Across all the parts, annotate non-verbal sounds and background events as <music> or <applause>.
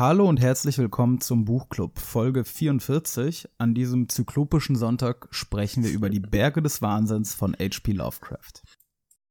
Hallo und herzlich willkommen zum Buchclub, Folge 44. An diesem zyklopischen Sonntag sprechen wir über die Berge des Wahnsinns von H.P. Lovecraft.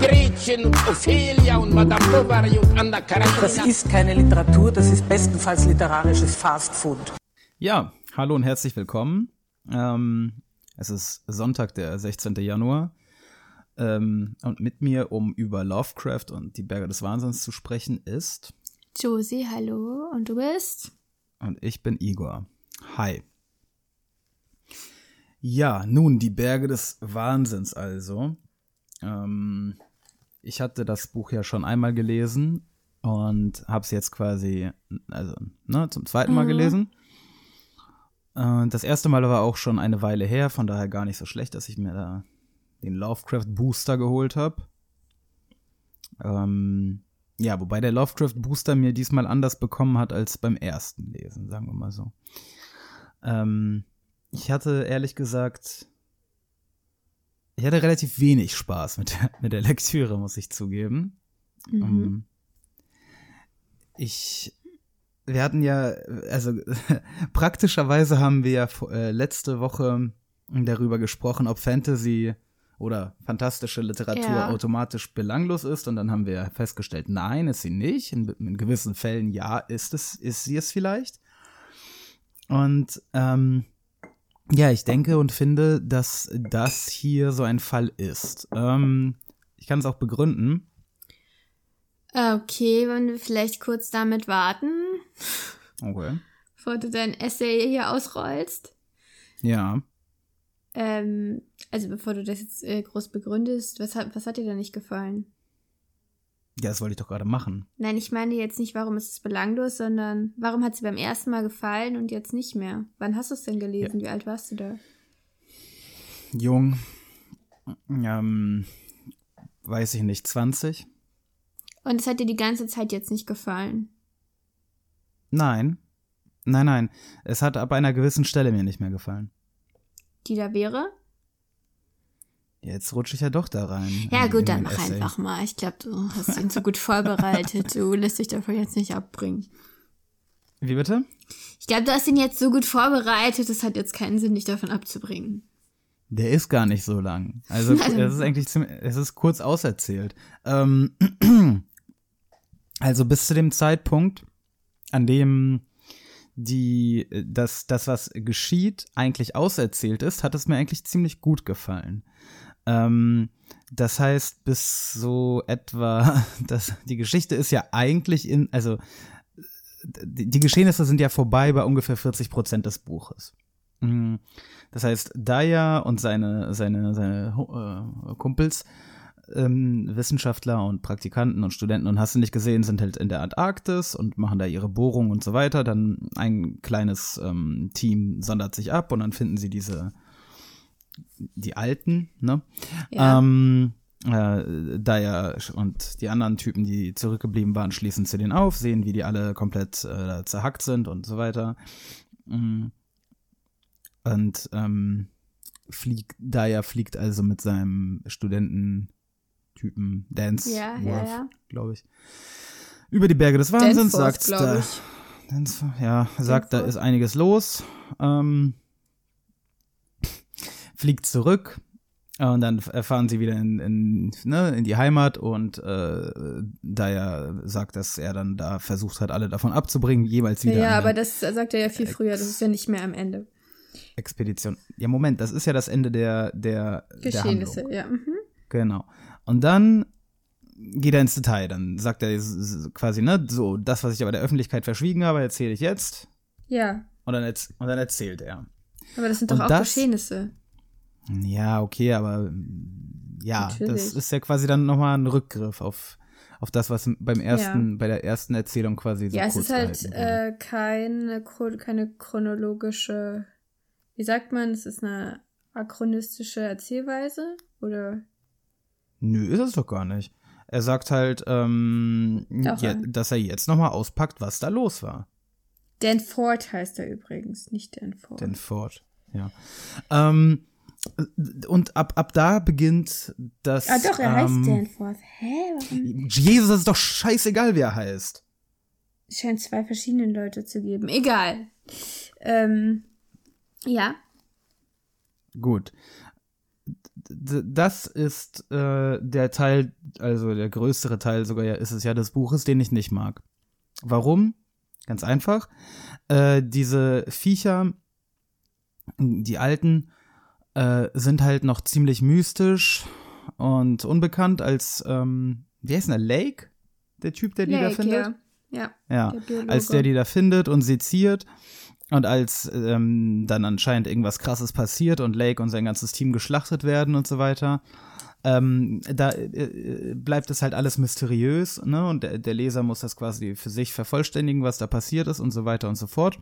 Gretchen und Ophelia und Madame Bovary und Anna Karenina. Das ist keine Literatur, das ist bestenfalls literarisches Fastfood. Ja, hallo und herzlich willkommen. Ähm, es ist Sonntag, der 16. Januar. Ähm, und mit mir, um über Lovecraft und die Berge des Wahnsinns zu sprechen, ist. Josie, hallo. Und du bist? Und ich bin Igor. Hi. Ja, nun, die Berge des Wahnsinns also. Ähm, ich hatte das Buch ja schon einmal gelesen und habe es jetzt quasi, also, ne, zum zweiten Mal gelesen. Äh, das erste Mal war auch schon eine Weile her, von daher gar nicht so schlecht, dass ich mir da den Lovecraft Booster geholt habe. Ähm, ja, wobei der Lovecraft Booster mir diesmal anders bekommen hat als beim ersten Lesen, sagen wir mal so. Ähm, ich hatte ehrlich gesagt, ich hatte relativ wenig Spaß mit der, mit der Lektüre, muss ich zugeben. Ähm, ich, wir hatten ja, also <laughs> praktischerweise haben wir ja äh, letzte Woche darüber gesprochen, ob Fantasy oder fantastische Literatur Ja. automatisch belanglos ist und dann haben wir festgestellt, nein, ist sie nicht. In, in gewissen Fällen ja, ist es, ist sie es vielleicht. Und ähm, ja, ich denke und finde, dass das hier so ein Fall ist. Ähm, ich kann es auch begründen. Okay, wollen wir vielleicht kurz damit warten, Okay. bevor du dein Essay hier ausrollst? Ja. Ähm, also bevor du das jetzt äh, groß begründest, was hat, was hat dir da nicht gefallen? Ja, das wollte ich doch gerade machen. Nein, ich meine jetzt nicht, warum ist es belanglos, sondern warum hat sie beim ersten Mal gefallen und jetzt nicht mehr? Wann hast du es denn gelesen? Wie alt warst du da? Jung. Ähm, weiß ich nicht, 20? Und es hat dir die ganze Zeit jetzt nicht gefallen. Nein. Nein, nein. Es hat ab einer gewissen Stelle mir nicht mehr gefallen. Die da wäre? Jetzt rutsche ich ja doch da rein. Ja, gut, dann mach Essay. einfach mal. Ich glaube, du hast ihn so gut vorbereitet. Du lässt dich davon jetzt nicht abbringen. Wie bitte? Ich glaube, du hast ihn jetzt so gut vorbereitet, es hat jetzt keinen Sinn, dich davon abzubringen. Der ist gar nicht so lang. Also <laughs> Also- es ist eigentlich ziemlich, es ist kurz auserzählt. Ähm, <clears throat> also bis zu dem Zeitpunkt, an dem die das das was geschieht eigentlich auserzählt ist, hat es mir eigentlich ziemlich gut gefallen. Ähm, das heißt, bis so etwa, <laughs> das, die Geschichte ist ja eigentlich in, also die, die Geschehnisse sind ja vorbei bei ungefähr 40 Prozent des Buches. Mm, Das heißt, Daya und seine, seine, seine äh, Kumpels, ähm, Wissenschaftler und Praktikanten und Studenten und hast du nicht gesehen, sind halt in der Antarktis und machen da ihre Bohrung und so weiter. Dann ein kleines ähm, Team sondert sich ab und dann finden sie diese, die Alten, ne? Ja. Ähm, äh, Daya und die anderen Typen, die zurückgeblieben waren, schließen zu denen auf, sehen, wie die alle komplett äh, zerhackt sind und so weiter. Mm. Und ähm, fliegt, Daya fliegt also mit seinem Studententypen Dance Ja, ja, ja. glaube ich, über die Berge des Wahnsinns, Danforth, sagt da. Dance, ja, sagt, da Danforth. ist einiges los, ähm, fliegt zurück und dann erfahren sie wieder in, in, ne, in die Heimat und äh, Daya sagt, dass er dann da versucht hat, alle davon abzubringen, jeweils wieder Ja, aber das sagt er ja viel früher, das ist ja nicht mehr am Ende. Expedition. Ja, Moment, das ist ja das Ende der, der, der Geschehnisse, Handlung. ja. Mhm. Genau. Und dann geht er ins Detail. Dann sagt er quasi, ne, so, das, was ich aber der Öffentlichkeit verschwiegen habe, erzähle ich jetzt. Ja, Und dann, und dann erzählt er. aber das sind doch Und auch das- Geschehnisse. Ja, okay, aber ja, Natürlich. das ist ja quasi dann nochmal ein Rückgriff auf, auf das, was beim ersten, bei der ersten Erzählung quasi so ja, es ist halt äh, keine, keine chronologische, wie sagt man, es ist eine achronistische Erzählweise oder Nö, ist es doch gar nicht. Er sagt halt, ähm, ja, ja. dass er jetzt nochmal auspackt, was da los war. Dan Ford heißt er übrigens, nicht Dan Ford. Den Ford, ja. Ähm, und ab, ab da beginnt das. ah doch, er heißt ähm, Dan Ford. Hä? Warum? Jesus, das ist doch scheißegal, wie er heißt. Es scheint zwei verschiedene Leute zu geben. Egal. Ähm, ja. Gut. D das ist äh, der Teil, also der größere Teil sogar ja, ist es ja des Buches, den ich nicht mag. Warum? Ganz einfach. Äh, diese Viecher, die alten, äh, sind halt noch ziemlich mystisch und unbekannt als, ähm, wie heißt denn der, Lake? Der Typ, der die da Lake, findet? ja. Ja. Ja, Der als der die da findet und seziert und als ähm, dann anscheinend irgendwas krasses passiert und Lake und sein ganzes Team geschlachtet werden und so weiter, ähm, da äh, bleibt es halt alles mysteriös, ne? Und der, der Leser muss das quasi für sich vervollständigen, was da passiert ist und so weiter und so fort.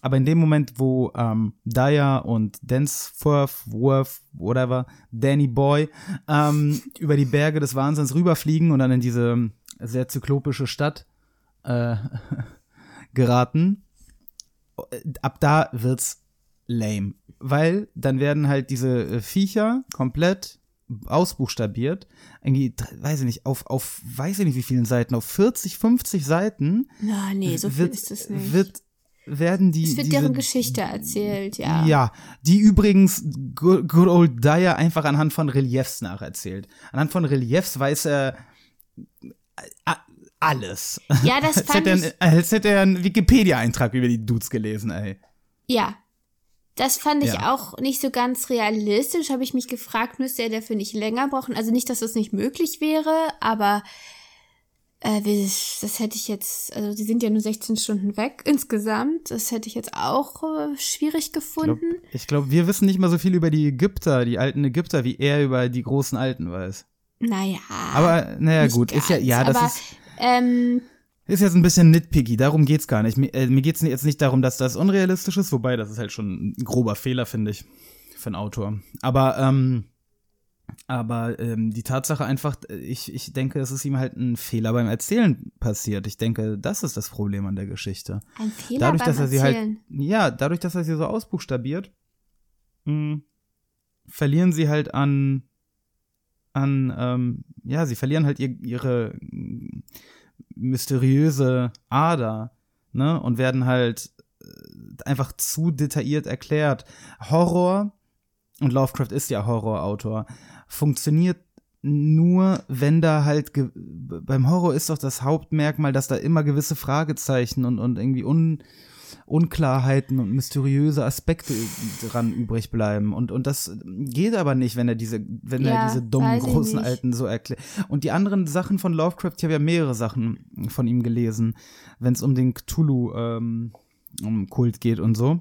Aber in dem Moment, wo ähm, Daya und Densworth, Worth, whatever, Danny Boy ähm, über die Berge des Wahnsinns rüberfliegen und dann in diese sehr zyklopische Stadt äh, <laughs> geraten, ab da wird's lame. Weil dann werden halt diese äh, Viecher komplett ausbuchstabiert. Irgendwie, weiß ich nicht, auf, auf, weiß ich nicht wie vielen Seiten, auf 40, 50 Seiten Na, nee, so viel wird, ist es nicht. wird, werden die. es wird diese, deren Geschichte erzählt, ja. Ja, die übrigens good, good old Dyer einfach anhand von Reliefs nacherzählt. Anhand von Reliefs weiß er a- alles. Ja, das <laughs> als, fand hätte ich, er, als hätte er einen Wikipedia-Eintrag über die Dudes gelesen, ey. ja. Das fand ich Ja. auch nicht so ganz realistisch. Habe ich mich gefragt, müsste er dafür nicht länger brauchen? Also nicht, dass das nicht möglich wäre, aber äh, das hätte ich jetzt, also die sind ja nur 16 Stunden weg insgesamt. Das hätte ich jetzt auch äh, schwierig Ich glaube, gefunden. glaub, wir wissen nicht mal so viel über die Ägypter, die alten Ägypter, wie er über die großen Alten weiß. Naja. Aber, naja, gut, ist ja, ganz, ja, das aber, ist, Ähm, ist jetzt ein bisschen nitpicky, darum geht's gar nicht. Mir, äh, mir geht's jetzt nicht darum, dass das unrealistisch ist, wobei das ist halt schon ein grober Fehler, finde ich, für einen Autor. Aber, ähm, aber ähm, die Tatsache einfach, ich, ich denke, es ist ihm halt ein Fehler beim Erzählen passiert. Ich denke, das ist das Problem an der Geschichte. ein Fehler dadurch, beim dass er sie halt, Erzählen. ja, dadurch, dass er sie so ausbuchstabiert, mh, verlieren sie halt an, an, ähm, ja, sie verlieren halt ihr, ihre mysteriöse Ader, ne, und werden halt äh, einfach zu detailliert erklärt. Horror, und Lovecraft ist ja Horrorautor, funktioniert nur, wenn da halt beim Horror ist doch das Hauptmerkmal, dass da immer gewisse Fragezeichen und, und irgendwie un, Unklarheiten und mysteriöse Aspekte dran übrig bleiben. Und, und das geht aber nicht, wenn er diese, wenn Ja, er diese dummen großen. Alten so erklärt. Und die anderen Sachen von Lovecraft, ich habe ja mehrere Sachen von ihm gelesen, wenn es um den Cthulhu ähm, um Kult geht und so.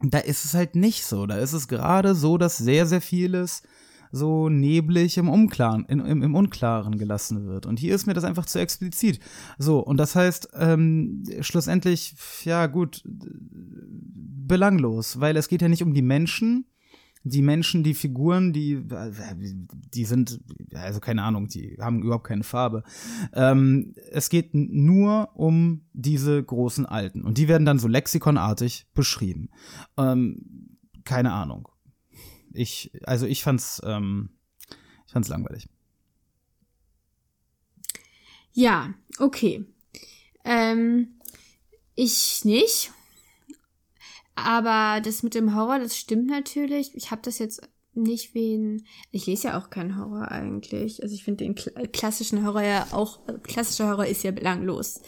Da ist es halt nicht so. Da ist es gerade so, dass sehr, sehr vieles so neblig im Unklaren, in, im, im Unklaren gelassen wird. Und hier ist mir das einfach zu explizit. So, und das heißt, ähm, schlussendlich, ja gut, belanglos, weil es geht ja nicht um die Menschen. Die Menschen, die Figuren, die, die sind, also keine Ahnung, die haben überhaupt keine Farbe. Ähm, es geht nur um diese großen Alten. Und die werden dann so lexikonartig beschrieben. Ähm, keine Ahnung. Ich, also ich fand's, ähm, ich fand's langweilig. Ja, okay. Ähm, ich nicht. Aber das mit dem Horror, das stimmt natürlich. Ich habe das jetzt nicht wie ein. Ich lese ja auch keinen Horror eigentlich. Also ich finde den kla klassischen Horror ja auch. Klassischer Horror ist ja belanglos.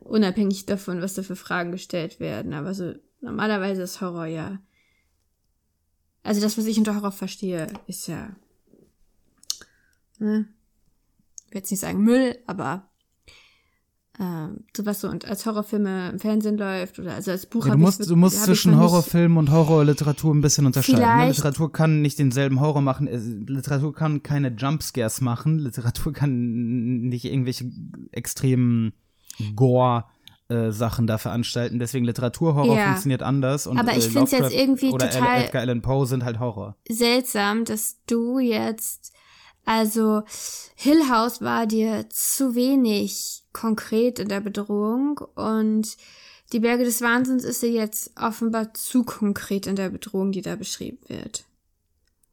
Unabhängig davon, was da für Fragen gestellt werden. Aber so normalerweise ist Horror ja. Also das, was ich unter Horror verstehe, ist ja. Ne? Ich will jetzt nicht sagen Müll, aber ähm, sowas so und als Horrorfilme im Fernsehen läuft oder also als Buch Ja, du musst, du musst zwischen Horrorfilm und Horrorliteratur ein bisschen unterscheiden. Ne? Literatur kann nicht denselben Horror machen. äh, Literatur kann keine Jumpscares machen. Literatur kann nicht irgendwelche extremen Gore-Sachen da veranstalten. Deswegen Literaturhorror Ja. funktioniert anders. Und, Aber ich äh, find's jetzt Lovecraft irgendwie oder total- Edgar Allan Poe sind halt Horror. seltsam, dass du jetzt, also Hill House war dir zu wenig konkret in der Bedrohung und die Berge des Wahnsinns ist dir jetzt offenbar zu konkret in der Bedrohung, die da beschrieben wird.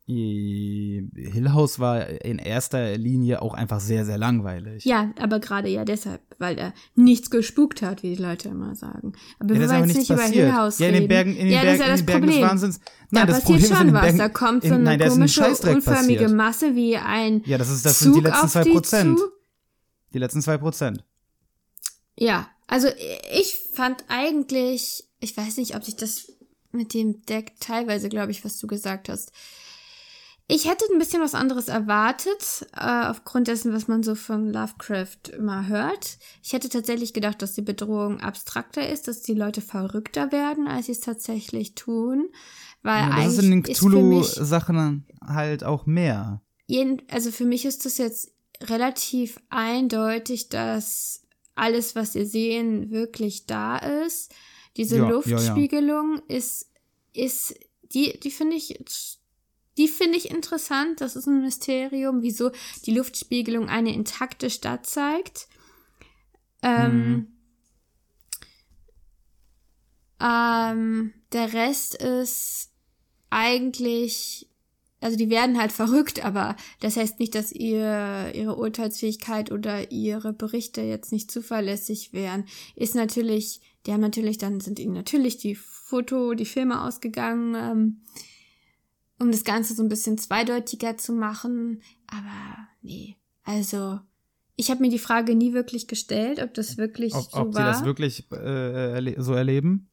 Hill House war in erster Linie auch einfach sehr, sehr langweilig. Ja, aber gerade ja deshalb, weil er nichts gespukt hat, wie die Leute immer sagen. Aber Ja, wir da wollen jetzt nicht über passiert. Hill House ja, in den Bergen, in den ja, Bergen, das ist ja in das den Bergen Problem. des Wahnsinns. da Nein, das passiert Problem schon in den was. Bergen, da kommt so in, eine nein, da ist ein komische, unförmige passiert. Masse wie ein Ja, das, ist, das Zug sind die letzten zwei die Prozent. zu. Die letzten zwei Prozent. Ja, also ich fand eigentlich, ich weiß nicht, ob sich das mit dem Deck teilweise, glaube ich, was du gesagt hast. Ich hätte ein bisschen was anderes erwartet, äh, aufgrund dessen, was man so von Lovecraft immer hört. Ich hätte tatsächlich gedacht, dass die Bedrohung abstrakter ist, dass die Leute verrückter werden, als sie es tatsächlich tun. Weil Ja, das ist in den Cthulhu-Sachen halt auch mehr. jeden, also für mich ist das jetzt relativ eindeutig, dass alles, was ihr sehen, wirklich da ist. Diese Ja, ja, ja. Luftspiegelung ist, ist, die, die finde ich, die finde ich interessant. Das ist ein Mysterium, wieso die Luftspiegelung eine intakte Stadt zeigt. Ähm, Mhm. ähm, der Rest ist eigentlich, also die werden halt <laughs> verrückt, aber das heißt nicht, dass ihr, ihre Urteilsfähigkeit oder ihre Berichte jetzt nicht zuverlässig wären. Ist natürlich, die haben natürlich, dann sind ihnen natürlich die Foto, die Filme ausgegangen, ähm, um das Ganze so ein bisschen zweideutiger zu machen. Aber nee, also ich habe mir die Frage nie wirklich gestellt, ob das wirklich Ob, so ob sie war. das wirklich äh, erle so erleben?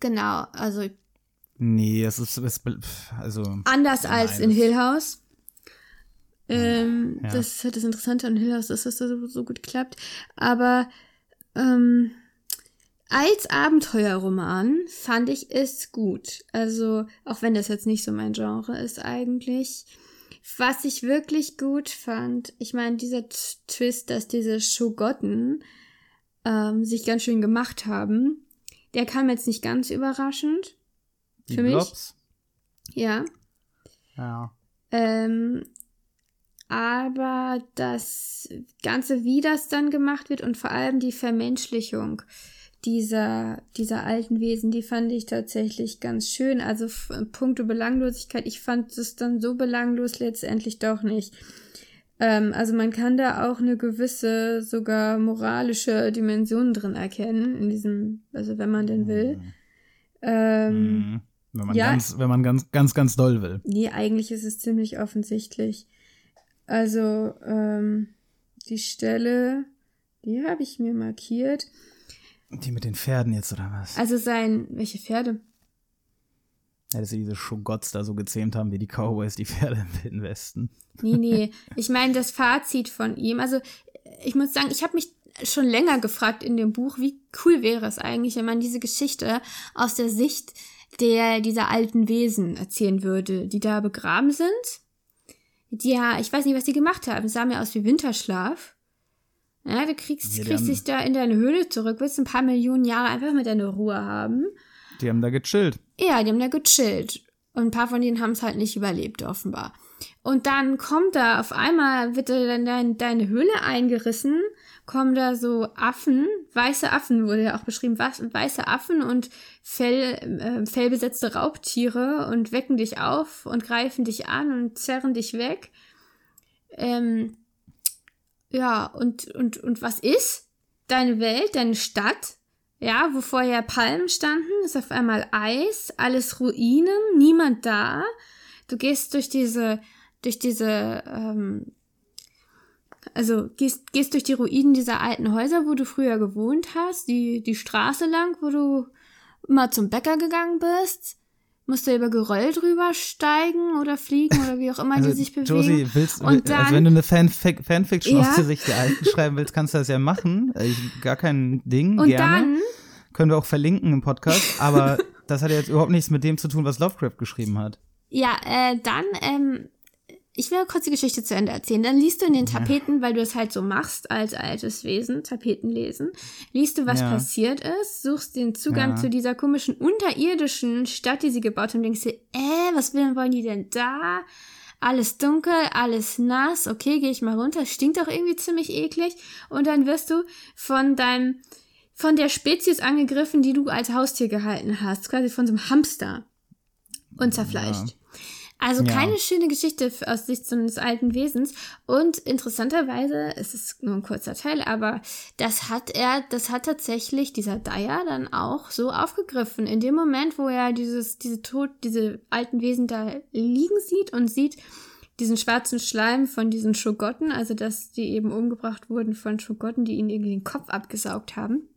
genau, also Nee, es ist, es, also, Anders als Nein, in das- Hill House. Ähm, Ja. Das ist halt das Interessante an Hill House, dass das so, so gut klappt. Aber ähm, als Abenteuerroman fand ich es gut. Also, auch wenn das jetzt nicht so mein Genre ist eigentlich. Was ich wirklich gut fand, ich meine, dieser T Twist, dass diese Schogotten ähm, sich ganz schön gemacht haben, der kam jetzt nicht ganz überraschend. die Für mich? Blobs. Ja. Ja. Ähm, aber das Ganze, wie das dann gemacht wird und vor allem die Vermenschlichung dieser, dieser alten Wesen, die fand ich tatsächlich ganz schön. Also puncto Belanglosigkeit, ich fand es dann so belanglos letztendlich doch nicht. Ähm, also man kann da auch eine gewisse, sogar moralische Dimension drin erkennen, in diesem, also wenn man denn will. Ähm, Mhm. Wenn man ja. ganz, wenn man ganz, ganz, ganz doll will. Nee, eigentlich ist es ziemlich offensichtlich. Also, ähm, die Stelle, die habe ich mir markiert. Die mit den Pferden jetzt, oder was? Also sein, welche Pferde? Ja, dass sie diese Schogotts da so gezähmt haben, wie die Cowboys die Pferde im Wilden Westen. Nee, nee. Ich meine, das Fazit von ihm. Also, ich muss sagen, ich habe mich schon länger gefragt in dem Buch, wie cool wäre es eigentlich, wenn man diese Geschichte aus der Sicht der dieser alten Wesen erzählen würde, die da begraben sind. Die ja, ich weiß nicht, was die gemacht haben. Es sah mir aus wie Winterschlaf. Ja, du kriegst, Ja, kriegst dich da in deine Höhle zurück, willst ein paar Millionen Jahre einfach mit deiner Ruhe haben. Die haben da gechillt. Ja, die haben da gechillt. Und ein paar von denen haben es halt nicht überlebt, offenbar. Und dann kommt da auf einmal, wird da dann dein, deine Höhle eingerissen, kommen da so Affen, weiße Affen wurde ja auch beschrieben, weiße Affen und Fell, äh, fellbesetzte Raubtiere und wecken dich auf und greifen dich an und zerren dich weg. Ähm, ja, und, und, und was ist? Deine Welt, deine Stadt, ja, wo vorher Palmen standen, ist auf einmal Eis, alles Ruinen, niemand da. Du gehst durch diese, durch diese, ähm, also gehst, gehst durch die Ruinen dieser alten Häuser, wo du früher gewohnt hast, die, die Straße lang, wo du immer zum Bäcker gegangen bist. Musst du über Geröll drüber steigen oder fliegen oder wie auch immer Also, die sich bewegen. Josie, willst, Und will- dann- also wenn du eine Fanfic Fanfiction Ja. aus der Sicht der Alten <laughs> schreiben willst, kannst du das ja machen. Äh, Ich, gar kein Ding, Und gerne. dann, Können wir auch verlinken im Podcast, aber das hat ja jetzt überhaupt nichts mit dem zu tun, was Lovecraft geschrieben hat. ja, äh, dann, ähm, ich will kurz die Geschichte zu Ende erzählen. Dann liest du in den Tapeten, weil du es halt so machst als altes Wesen, Tapeten lesen, liest du, was Ja. passiert ist, suchst den Zugang Ja. zu dieser komischen unterirdischen Stadt, die sie gebaut haben, denkst dir, äh, was will- wollen die denn da? Alles dunkel, alles nass, okay, gehe ich mal runter, stinkt doch irgendwie ziemlich eklig. Und dann wirst du von deinem, von der Spezies angegriffen, die du als Haustier gehalten hast, quasi von so einem Hamster und zerfleischt. Also Ja. keine schöne Geschichte aus Sicht so eines alten Wesens. Und interessanterweise, es ist nur ein kurzer Teil, aber das hat er, das hat tatsächlich dieser Dyer dann auch so aufgegriffen. In dem Moment, wo er dieses, diese Tod, diese alten Wesen da liegen sieht und sieht diesen schwarzen Schleim von diesen Schogotten, also dass die eben umgebracht wurden von Schogotten, die ihnen irgendwie den Kopf abgesaugt haben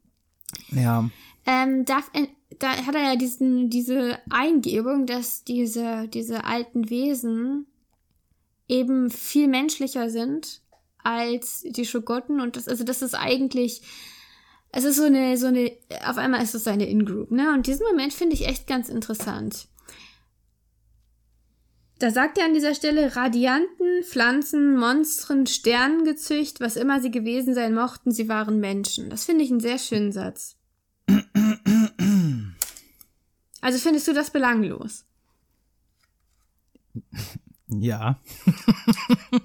Ja. ähm, darf, er- da hat er ja diesen, diese Eingebung, dass diese, diese alten Wesen eben viel menschlicher sind als die Schogotten und das, also das ist eigentlich, es ist so eine, so eine, auf einmal ist es eine In-Group, ne? Und diesen Moment finde ich echt ganz interessant. Da sagt er an dieser Stelle, Radianten, Pflanzen, Monstren, Sternengezücht, was immer sie gewesen sein mochten, sie waren Menschen. Das finde ich einen sehr schönen Satz. Also findest du das belanglos? <laughs> Ja. <laughs>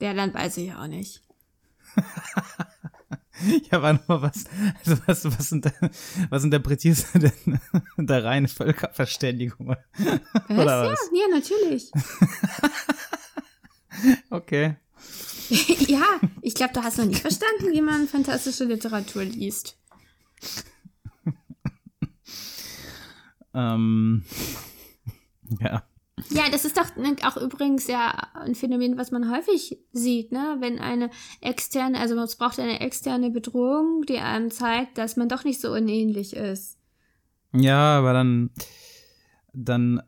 Ja, dann weiß ich auch nicht. <laughs> Ja, aber nochmal was, also was, was, inter, was interpretierst du denn da rein? Völkerverständigung? Was? Oder ja, was? ja, natürlich. Okay. ja, ich glaube, du hast noch nicht verstanden, wie man fantastische Literatur liest. Ähm, <laughs> ja. Ja, das ist doch ne, auch übrigens ja ein Phänomen, was man häufig sieht, ne? Wenn eine externe, also es braucht eine externe Bedrohung, die einem zeigt, dass man doch nicht so unähnlich ist. Ja, aber dann, dann,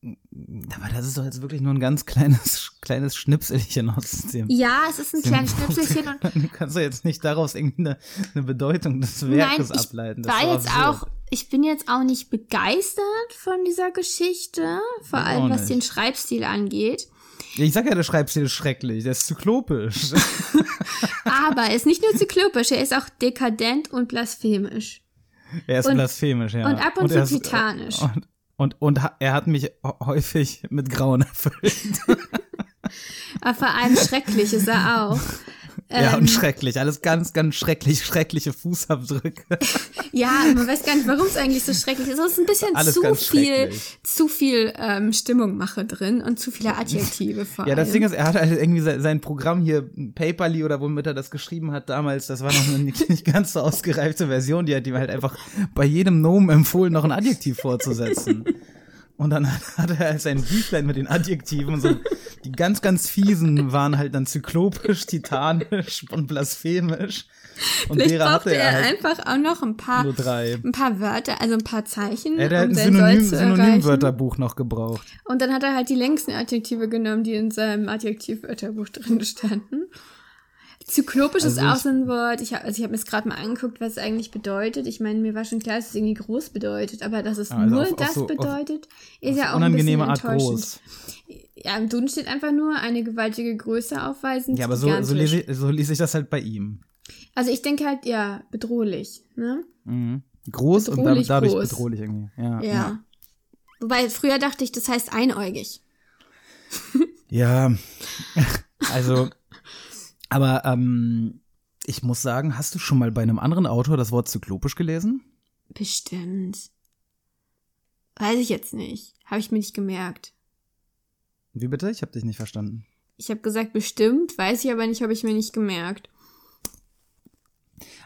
aber das ist doch jetzt wirklich nur ein ganz kleines, <laughs> kleines Schnipselchen aus dem. Ja, es ist ein kleines. <laughs> Schnipselchen und Du kannst doch jetzt nicht daraus irgendwie eine, eine Bedeutung des Nein, Werkes ich ableiten. Das war jetzt absurd. auch, ich bin jetzt auch nicht begeistert von dieser Geschichte, vor allem was den Schreibstil angeht. Ich sag ja, der Schreibstil ist schrecklich, der ist zyklopisch. <laughs> Aber er ist nicht nur zyklopisch, er ist auch dekadent und blasphemisch. er ist Und- blasphemisch, ja. und ab und er zu ist- titanisch. Und, und, und ha- er hat mich häufig mit Grauen erfüllt. <laughs> Aber vor allem schrecklich ist er auch. Ja, Ähm, und schrecklich. Alles ganz, ganz schrecklich, schreckliche Fußabdrücke. <laughs> Ja, man weiß gar nicht, warum es eigentlich so schrecklich ist. Es ist ein bisschen Alles zu viel, zu viel ähm, Stimmungmache drin und zu viele Adjektive vor Ja, das allem. Ding ist, er hat halt irgendwie sein, sein Programm hier, Paperly oder womit er das geschrieben hat damals, das war noch eine nicht, nicht ganz so ausgereifte Version, die hat ihm halt einfach bei jedem Nomen empfohlen, noch ein Adjektiv vorzusetzen. <laughs> Und dann hat, <laughs> hat er halt sein Büchlein mit den Adjektiven so. Die ganz, ganz fiesen waren halt dann zyklopisch, titanisch und blasphemisch. Und Vielleicht brauchte hatte er halt einfach auch noch ein paar, ein paar Wörter, also ein paar Zeichen, Er halt um ein sein Synonym. Synonymwörterbuch noch gebraucht. Und dann hat er halt die längsten Adjektive genommen, die in seinem Adjektivwörterbuch drin standen. Zyklopisch ist Also auch ich- so ein Wort. Ich habe also ich hab mir es gerade mal angeguckt, was es eigentlich bedeutet. Ich meine, mir war schon klar, dass es irgendwie groß bedeutet, aber dass es Ja, also nur auf- auf das so- auf- bedeutet, ist Auf ja auch unangenehme ein Art bisschen enttäuschend. groß. Ja, im Duden steht einfach nur eine gewaltige Größe aufweisen. Ja, aber so, so, lese ich, so lese ich das halt bei ihm. Also ich denke halt, ja, bedrohlich, ne? Mhm. Groß und Bedrohlich damit, dadurch groß. bedrohlich irgendwie. Ja. Ja. Wobei früher dachte ich, das heißt einäugig. Ja, <laughs> also, aber ähm, ich muss sagen, hast du schon mal bei einem anderen Autor das Wort zyklopisch gelesen? Bestimmt. Weiß ich jetzt nicht. Habe ich mir nicht gemerkt. Wie bitte? Ich habe dich nicht verstanden. Ich habe gesagt, bestimmt, weiß ich aber nicht, habe ich mir nicht gemerkt.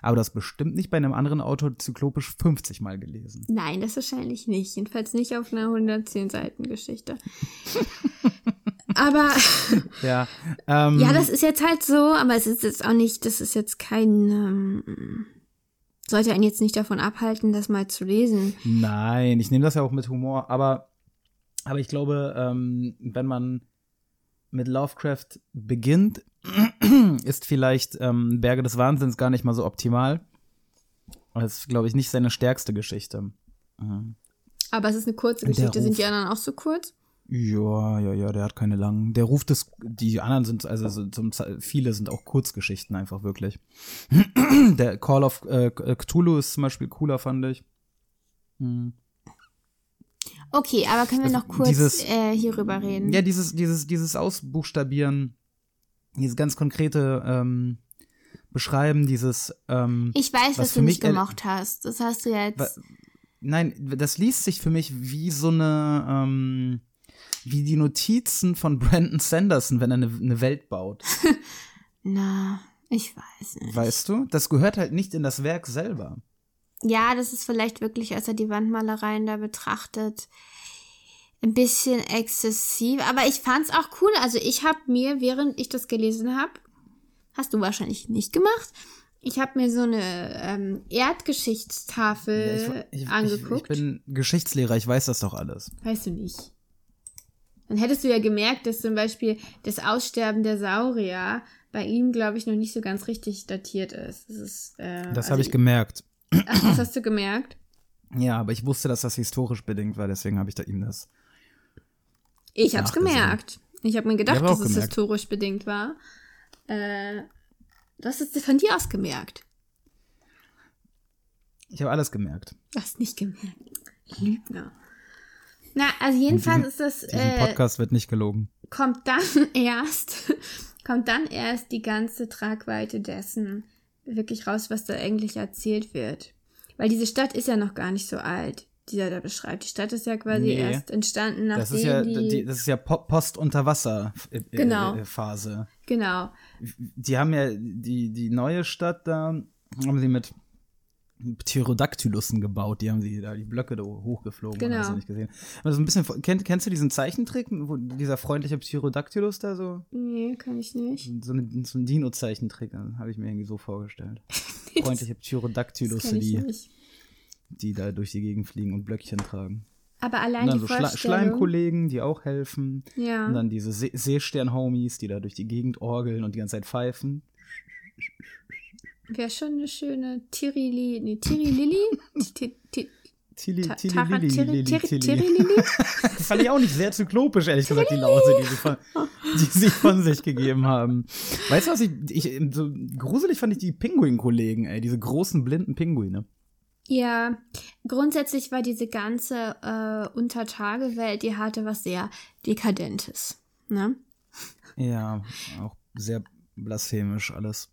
Aber du hast bestimmt nicht bei einem anderen Autor zyklopisch 50 Mal gelesen. Nein, das wahrscheinlich nicht. Jedenfalls nicht auf einer 110 Seiten Geschichte. <laughs> aber <laughs> Ja, ähm, <laughs> ja, das ist jetzt halt so, aber es ist jetzt auch nicht, das ist jetzt kein, ähm, sollte einen jetzt nicht davon abhalten, das mal zu lesen. Nein, ich nehme das ja auch mit Humor, aber, aber ich glaube, ähm, wenn man mit Lovecraft beginnt, <clears throat> ist vielleicht ähm, Berge des Wahnsinns gar nicht mal so optimal. Das ist, glaube ich, nicht seine stärkste Geschichte. Mhm. Aber es ist eine kurze Geschichte. Sind die anderen auch so kurz? Ja, ja, ja, der hat keine langen. Der Ruf des, die anderen sind, also Ze- viele sind auch Kurzgeschichten einfach wirklich. <clears throat> Der Call of äh, Cthulhu ist zum Beispiel cooler, fand ich. Mhm. Okay, aber können wir Also noch kurz dieses- äh, hierüber reden? Ja, dieses, dieses, dieses Ausbuchstabieren, dieses ganz konkrete ähm, Beschreiben, dieses ähm, ich weiß, was was, du nicht gemocht hast. Das hast du jetzt. Nein, das liest sich für mich wie so eine, ähm, wie die Notizen von Brandon Sanderson, wenn er eine, eine Welt baut. <laughs> Na, ich weiß nicht. Weißt du? Das gehört halt nicht in das Werk selber. Ja, das ist vielleicht wirklich, als er die Wandmalereien da betrachtet, ein bisschen exzessiv. Aber ich fand's auch cool. Also ich habe mir, während ich das gelesen habe, hast du wahrscheinlich nicht gemacht, ich habe mir so eine ähm, Erdgeschichtstafel ich, ich, angeguckt. ich bin Geschichtslehrer, ich weiß das doch alles. Weißt du nicht. Dann hättest du ja gemerkt, dass zum Beispiel das Aussterben der Saurier bei ihm, glaube ich, noch nicht so ganz richtig datiert ist. Das, ist, äh, Das also habe ich gemerkt. Ach, das hast du gemerkt? Ja, aber ich wusste, dass das historisch bedingt war, deswegen habe ich da ihm das. Ich hab's Nachgesehen. gemerkt. Ich habe mir gedacht, hab dass auch es gemerkt. historisch bedingt war. Äh, das ist von dir aus gemerkt. Ich habe alles gemerkt. Du hast nicht gemerkt. Lügner. Na, also jedenfalls ist das, äh, Podcast wird nicht gelogen. kommt dann <laughs> erst, kommt dann erst die ganze Tragweite dessen wirklich raus, was da eigentlich erzählt wird. Weil diese Stadt ist ja noch gar nicht so alt, die er da beschreibt. Die Stadt ist ja quasi Nee. erst entstanden, nachdem Das ist ja, die, die, das ist ja Po- Post-Unterwasser-Phase. Genau. Äh, Phase. genau, die haben ja die, die neue Stadt da, haben sie mit Pterodactylussen gebaut. Die haben sie da die Blöcke da hochgeflogen. Genau. Hast du nicht gesehen. Aber so ein bisschen, kennt, kennst du diesen Zeichentrick, wo dieser freundliche Pterodactylus da so, nee, kann ich nicht. so, eine, so ein Dino-Zeichentrick, habe ich mir irgendwie so vorgestellt. <laughs> Freundliche Das Pterodactylusse, kenn die, nicht. die da durch die Gegend fliegen und Blöckchen tragen. Aber Und allein dann die so Vorstellung. Schleimkollegen, die auch helfen. Ja. Und dann diese See Seestern-Homies, die da durch die Gegend orgeln und die ganze Zeit pfeifen. Wäre schon eine schöne Tirilili. Nee, Tirilili? <laughs> Ti- ti- Tilly, Tilly, Tilly. Tirilili? Das fand ich auch nicht sehr zyklopisch, ehrlich gesagt, die Lause, die sie von, die sie von sich gegeben haben. Weißt du, was ich, ich so gruselig fand ich die Pinguin-Kollegen, ey, diese großen blinden Pinguine. Ja, grundsätzlich war diese ganze äh, Untertagewelt, die hatte was sehr Dekadentes. Ne? Ja, auch sehr blasphemisch alles.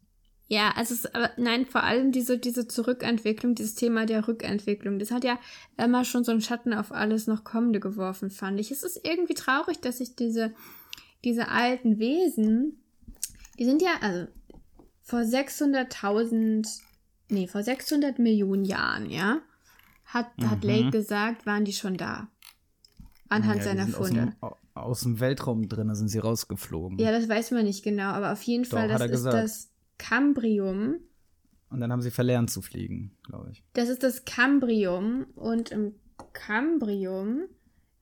Ja, also es, aber nein, vor allem diese, diese Zurückentwicklung, dieses Thema der Rückentwicklung, das hat ja immer schon so einen Schatten auf alles noch Kommende geworfen, fand ich. Es ist irgendwie traurig, dass sich diese, diese alten Wesen, die sind ja, also vor 600.000, nee, vor 600 Millionen Jahren, ja, hat, hat Mhm. Lake gesagt, waren die schon da. Anhand Ja, seiner sind aus Funde. dem, au- aus dem Weltraum drin, da sind sie rausgeflogen. Ja, das weiß man nicht genau, aber auf jeden Fall, hat das ist gesagt. das Cambrium. Und dann haben sie verlernt zu fliegen, glaube ich. Das ist das Cambrium und im Cambrium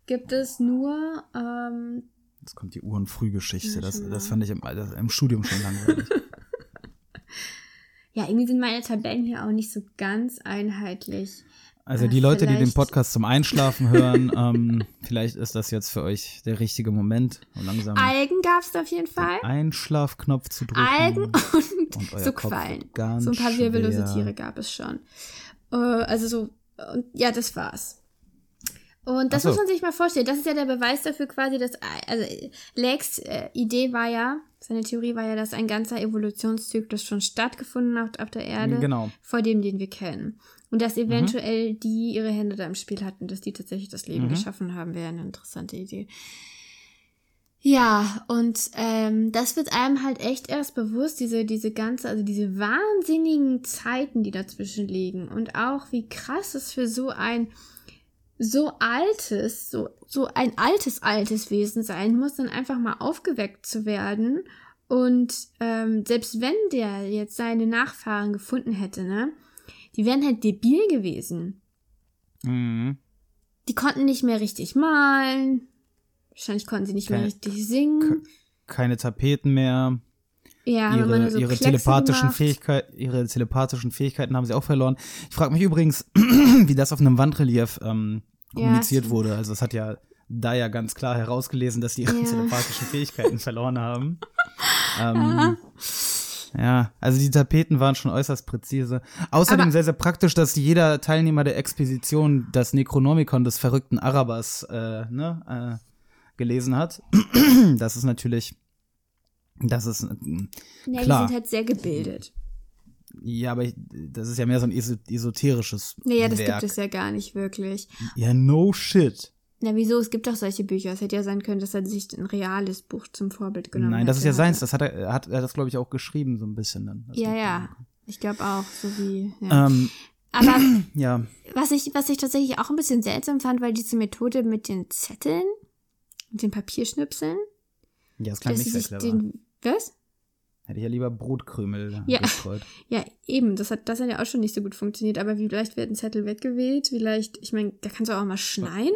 gibt es nur, ähm, Jetzt kommt die Uhrenfrühgeschichte. Das, das fand ich im, das, im Studium schon langweilig. <laughs> <laughs> ja, irgendwie sind meine Tabellen hier auch nicht so ganz einheitlich. Also die Leute, die den vielleicht- Podcast zum Einschlafen hören, <laughs> ähm, vielleicht ist das jetzt für euch der richtige Moment, um langsam Algen gab es auf jeden Fall. Einschlafknopf zu drücken. Algen und, <laughs> Und so Quallen. so ein paar wirbellose. Tiere gab es schon. Äh, also so, und ja, das war's. Und das so. muss man sich mal vorstellen. Das ist ja der Beweis dafür quasi, dass, also Lakes äh, Idee war ja, seine Theorie war ja, dass ein ganzer Evolutionszyklus schon stattgefunden hat auf der Erde, Genau. vor dem, den wir kennen. Und dass eventuell die ihre Hände da im Spiel hatten, dass die tatsächlich das Leben Mhm. geschaffen haben, wäre eine interessante Idee. Ja, und ähm, das wird einem halt echt erst bewusst, diese, diese ganze, also diese wahnsinnigen Zeiten, die dazwischen liegen. Und auch wie krass es für so ein so altes, so, so ein altes, altes Wesen sein muss, dann einfach mal aufgeweckt zu werden. Und ähm, selbst wenn der jetzt seine Nachfahren gefunden hätte, ne, die wären halt debil gewesen. Mhm. Die konnten nicht mehr richtig malen. Wahrscheinlich konnten sie nicht mehr Keine- richtig singen. Keine Tapeten mehr. Ja, ihre, so ihre telepathischen. Fähigkeiten, ihre telepathischen Fähigkeiten haben sie auch verloren. Ich frage mich übrigens, <clears throat> wie das auf einem Wandrelief ähm, Ja, kommuniziert stimmt. wurde. Also es hat ja da ja ganz klar herausgelesen, dass die ihre Ja. telepathischen Fähigkeiten verloren haben. <laughs> Ähm, ja, also die Tapeten waren schon äußerst präzise. Außerdem Aber- sehr, sehr praktisch, dass jeder Teilnehmer der Expedition das Necronomicon des verrückten Arabers äh, ne, äh, gelesen hat. <clears throat> Das ist natürlich, das ist, äh, Ja, klar. die sind halt sehr gebildet. ja, aber ich, das ist ja mehr so ein eso esoterisches Naja, das Werk. gibt es ja gar nicht wirklich. Ja, no shit. Na, wieso? Es gibt doch solche Bücher. Es hätte ja sein können, dass er sich ein reales Buch zum Vorbild genommen Nein, das ist hätte. ja seins. Das hat er, hat er das, glaube ich, auch geschrieben, so ein bisschen dann. Das Ja, ja. daran. Ich glaube auch, so wie. Ja. Ähm, Aber <clears throat> ja, was ich, was ich tatsächlich auch ein bisschen seltsam fand, weil diese Methode mit den Zetteln, mit den Papierschnipseln, ja, das klang nicht sehr clever. den. Was? Hätte ich ja lieber Brotkrümel Ja. <laughs> gestreut. Ja, eben, das hat, das hat ja auch schon nicht so gut funktioniert, aber vielleicht wird ein Zettel weggewählt, vielleicht, ich meine, da kannst du auch mal schneien,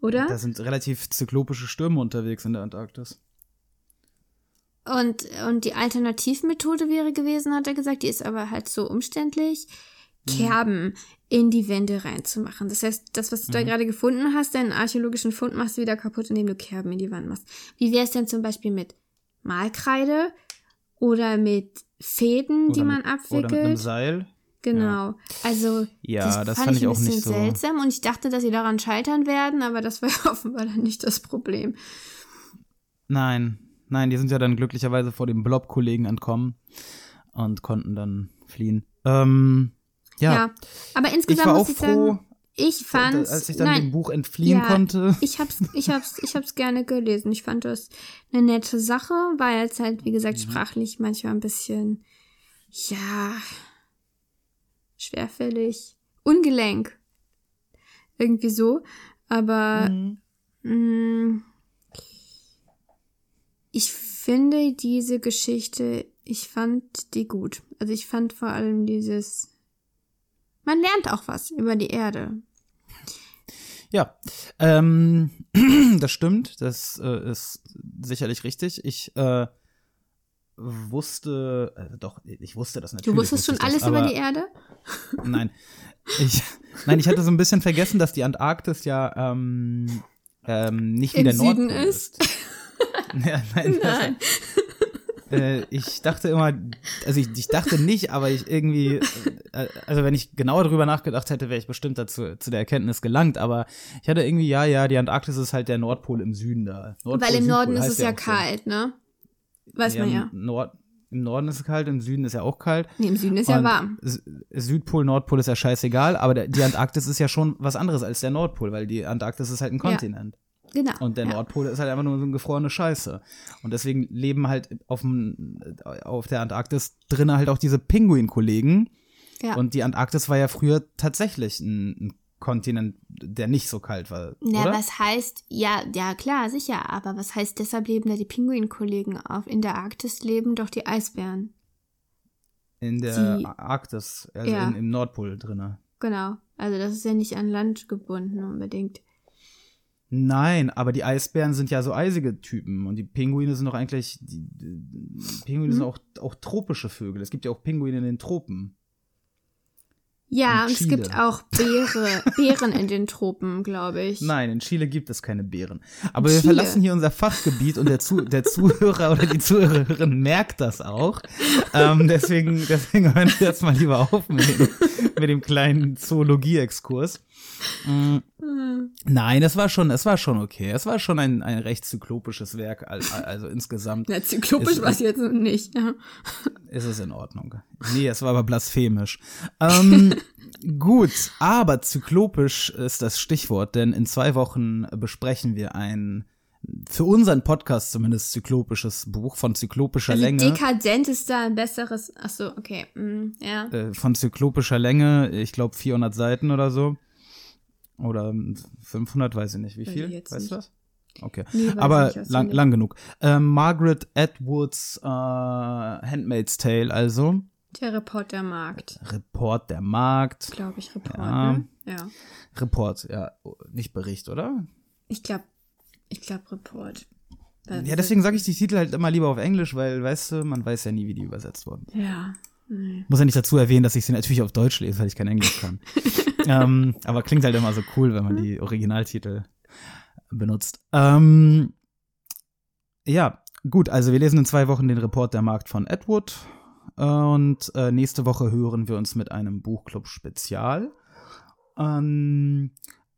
oder? Da sind relativ zyklopische Stürme unterwegs in der Antarktis. Und, und die Alternativmethode wäre gewesen, hat er gesagt, die ist aber halt so umständlich, Kerben in die Wände reinzumachen. Das heißt, das, was du da gerade gefunden hast, deinen archäologischen Fund machst du wieder kaputt, indem du Kerben in die Wand machst. Wie wäre es denn zum Beispiel mit Malkreide oder mit Fäden, die Oder man mit, Oder abwickelt? mit einem Seil. Genau. Also, Ja, das fand, fand ich ich ein auch bisschen nicht so- seltsam und ich dachte, dass sie daran scheitern werden, aber das <laughs> war ja offenbar dann nicht das Problem. Nein, nein, die sind ja dann glücklicherweise vor dem Blob-Kollegen entkommen und konnten dann fliehen. Ähm, ja, Ja. Aber insgesamt ich war muss auch ich froh, sagen, ich fand, als ich dann nein, dem Buch entfliehen ja, konnte. Ich hab's, ich hab's, ich hab's gerne gelesen. Ich fand das eine nette Sache, weil es halt, wie gesagt, Mhm. sprachlich manchmal ein bisschen, ja, schwerfällig, ungelenk. Irgendwie so. Aber Mhm. mh, ich finde diese Geschichte, ich fand die gut. Also ich fand vor allem dieses, man lernt auch was über die Erde. Ja, ähm, <clears throat> das stimmt, das äh, ist sicherlich richtig. Ich äh, wusste, äh, doch, ich wusste das natürlich. Du wusstest wusste schon ich das, alles über die Erde? <laughs> Nein, ich, nein, ich hatte so ein bisschen vergessen, dass die Antarktis ja ähm, ähm, nicht wie Im der Süden Nordpol ist? ist. <laughs> ja, nein, Nein. Das, <laughs> äh, ich dachte immer, also ich, ich dachte nicht, aber ich irgendwie, äh, also wenn ich genauer drüber nachgedacht hätte, wäre ich bestimmt dazu zu der Erkenntnis gelangt. Aber ich hatte irgendwie, ja, ja, die Antarktis ist halt der Nordpol im Süden da. Nordpol, Weil im Südpol Norden ist es ja auch so. kalt, ne? Weiß man ja. Im, Nord, Im Norden ist es kalt, im Süden ist ja auch kalt. Nee, im Süden ist ja Und warm. Sü- Südpol, Nordpol ist ja scheißegal, aber der, die Antarktis ist ja schon was anderes als der Nordpol, weil die Antarktis ist halt ein Kontinent. Genau. Und der ja. Nordpol ist halt einfach nur so eine gefrorene Scheiße. Und deswegen leben halt auf, dem, auf der Antarktis drinnen halt auch diese Pinguin-Kollegen. Ja. Und die Antarktis war ja früher tatsächlich ein, ein Kontinent, der nicht so kalt war. Na, oder? was heißt, ja, ja, klar, sicher, aber was heißt, deshalb leben da die Pinguinkollegen auf? In der Arktis leben doch die Eisbären. In der die- Arktis, also Ja. in, im Nordpol drinne. Genau. Also, das ist ja nicht an Land gebunden unbedingt. Nein, aber die Eisbären sind ja so eisige Typen und die Pinguine sind doch eigentlich, die, die Pinguine Hm? sind auch, auch tropische Vögel. Es gibt ja auch Pinguine in den Tropen. Ja, und es gibt auch Beere, <laughs> Bären in den Tropen, glaube ich. Nein, in Chile gibt es keine Bären. Aber wir verlassen hier unser Fachgebiet und der, Zu der Zuhörer oder die Zuhörerin merkt das auch. Ähm, deswegen, deswegen hören wir jetzt mal lieber auf mit dem, mit dem kleinen Zoologie-Exkurs. Mm, Hm. Nein, es war schon, es war schon okay. Es war schon ein, ein recht zyklopisches Werk, also, insgesamt. Na, zyklopisch war es jetzt nicht. Ja. ist es in Ordnung. Nee, es war aber blasphemisch. Ähm, gut, aber zyklopisch ist das Stichwort, denn in zwei Wochen besprechen wir ein, für unseren Podcast zumindest, zyklopisches Buch von zyklopischer Also, Länge. dekadent ist da ein besseres. Ach so, okay. mm, ja. Äh, von zyklopischer Länge, ich glaube 400 Seiten oder so. Oder 500, weiß ich nicht. Wie viel? weißt nicht. du das? Okay. Nee, Aber ich nicht, lang, lang genug. Ähm, Margaret Atwoods äh, Handmaid's Tale, also. Der Reportermarkt. Report der Markt. Glaube ich, Report, Ja. ne? Ja. Report, ja, nicht Bericht, oder? Ich glaube, ich glaube Report. Weil- Ja, deswegen sage ich die Titel halt immer lieber auf Englisch, weil, weißt du, man weiß ja nie, wie die übersetzt wurden. Ja. Nee. Muss ja nicht dazu erwähnen, dass ich sie natürlich auf Deutsch lese, weil ich kein Englisch kann. <laughs> ähm, aber klingt halt immer so cool, wenn man die Originaltitel benutzt. Ähm, ja, gut, also wir lesen in zwei Wochen den Report der Markt von Edward. Und äh, nächste Woche hören wir uns mit einem Buchclub-Spezial. Ähm,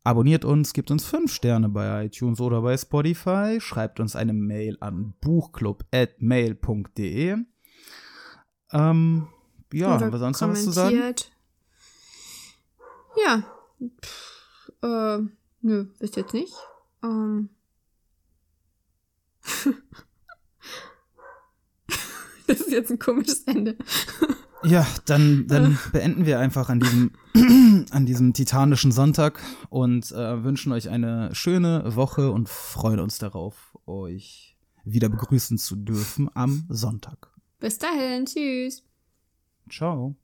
abonniert uns, gebt uns fünf Sterne bei iTunes oder bei Spotify. Schreibt uns eine Mail an buchclub.mail.de. Ähm, ja, Oder haben wir sonst noch was zu sagen? Ja. Pff, äh, nö, wisst jetzt nicht. Ähm. <laughs> das ist jetzt ein komisches Ende. Ja, dann, dann beenden wir einfach an diesem, <clears throat> an diesem titanischen Sonntag und äh, wünschen euch eine schöne Woche und freuen uns darauf, euch wieder begrüßen zu dürfen am Sonntag. Bis dahin, tschüss. Ciao.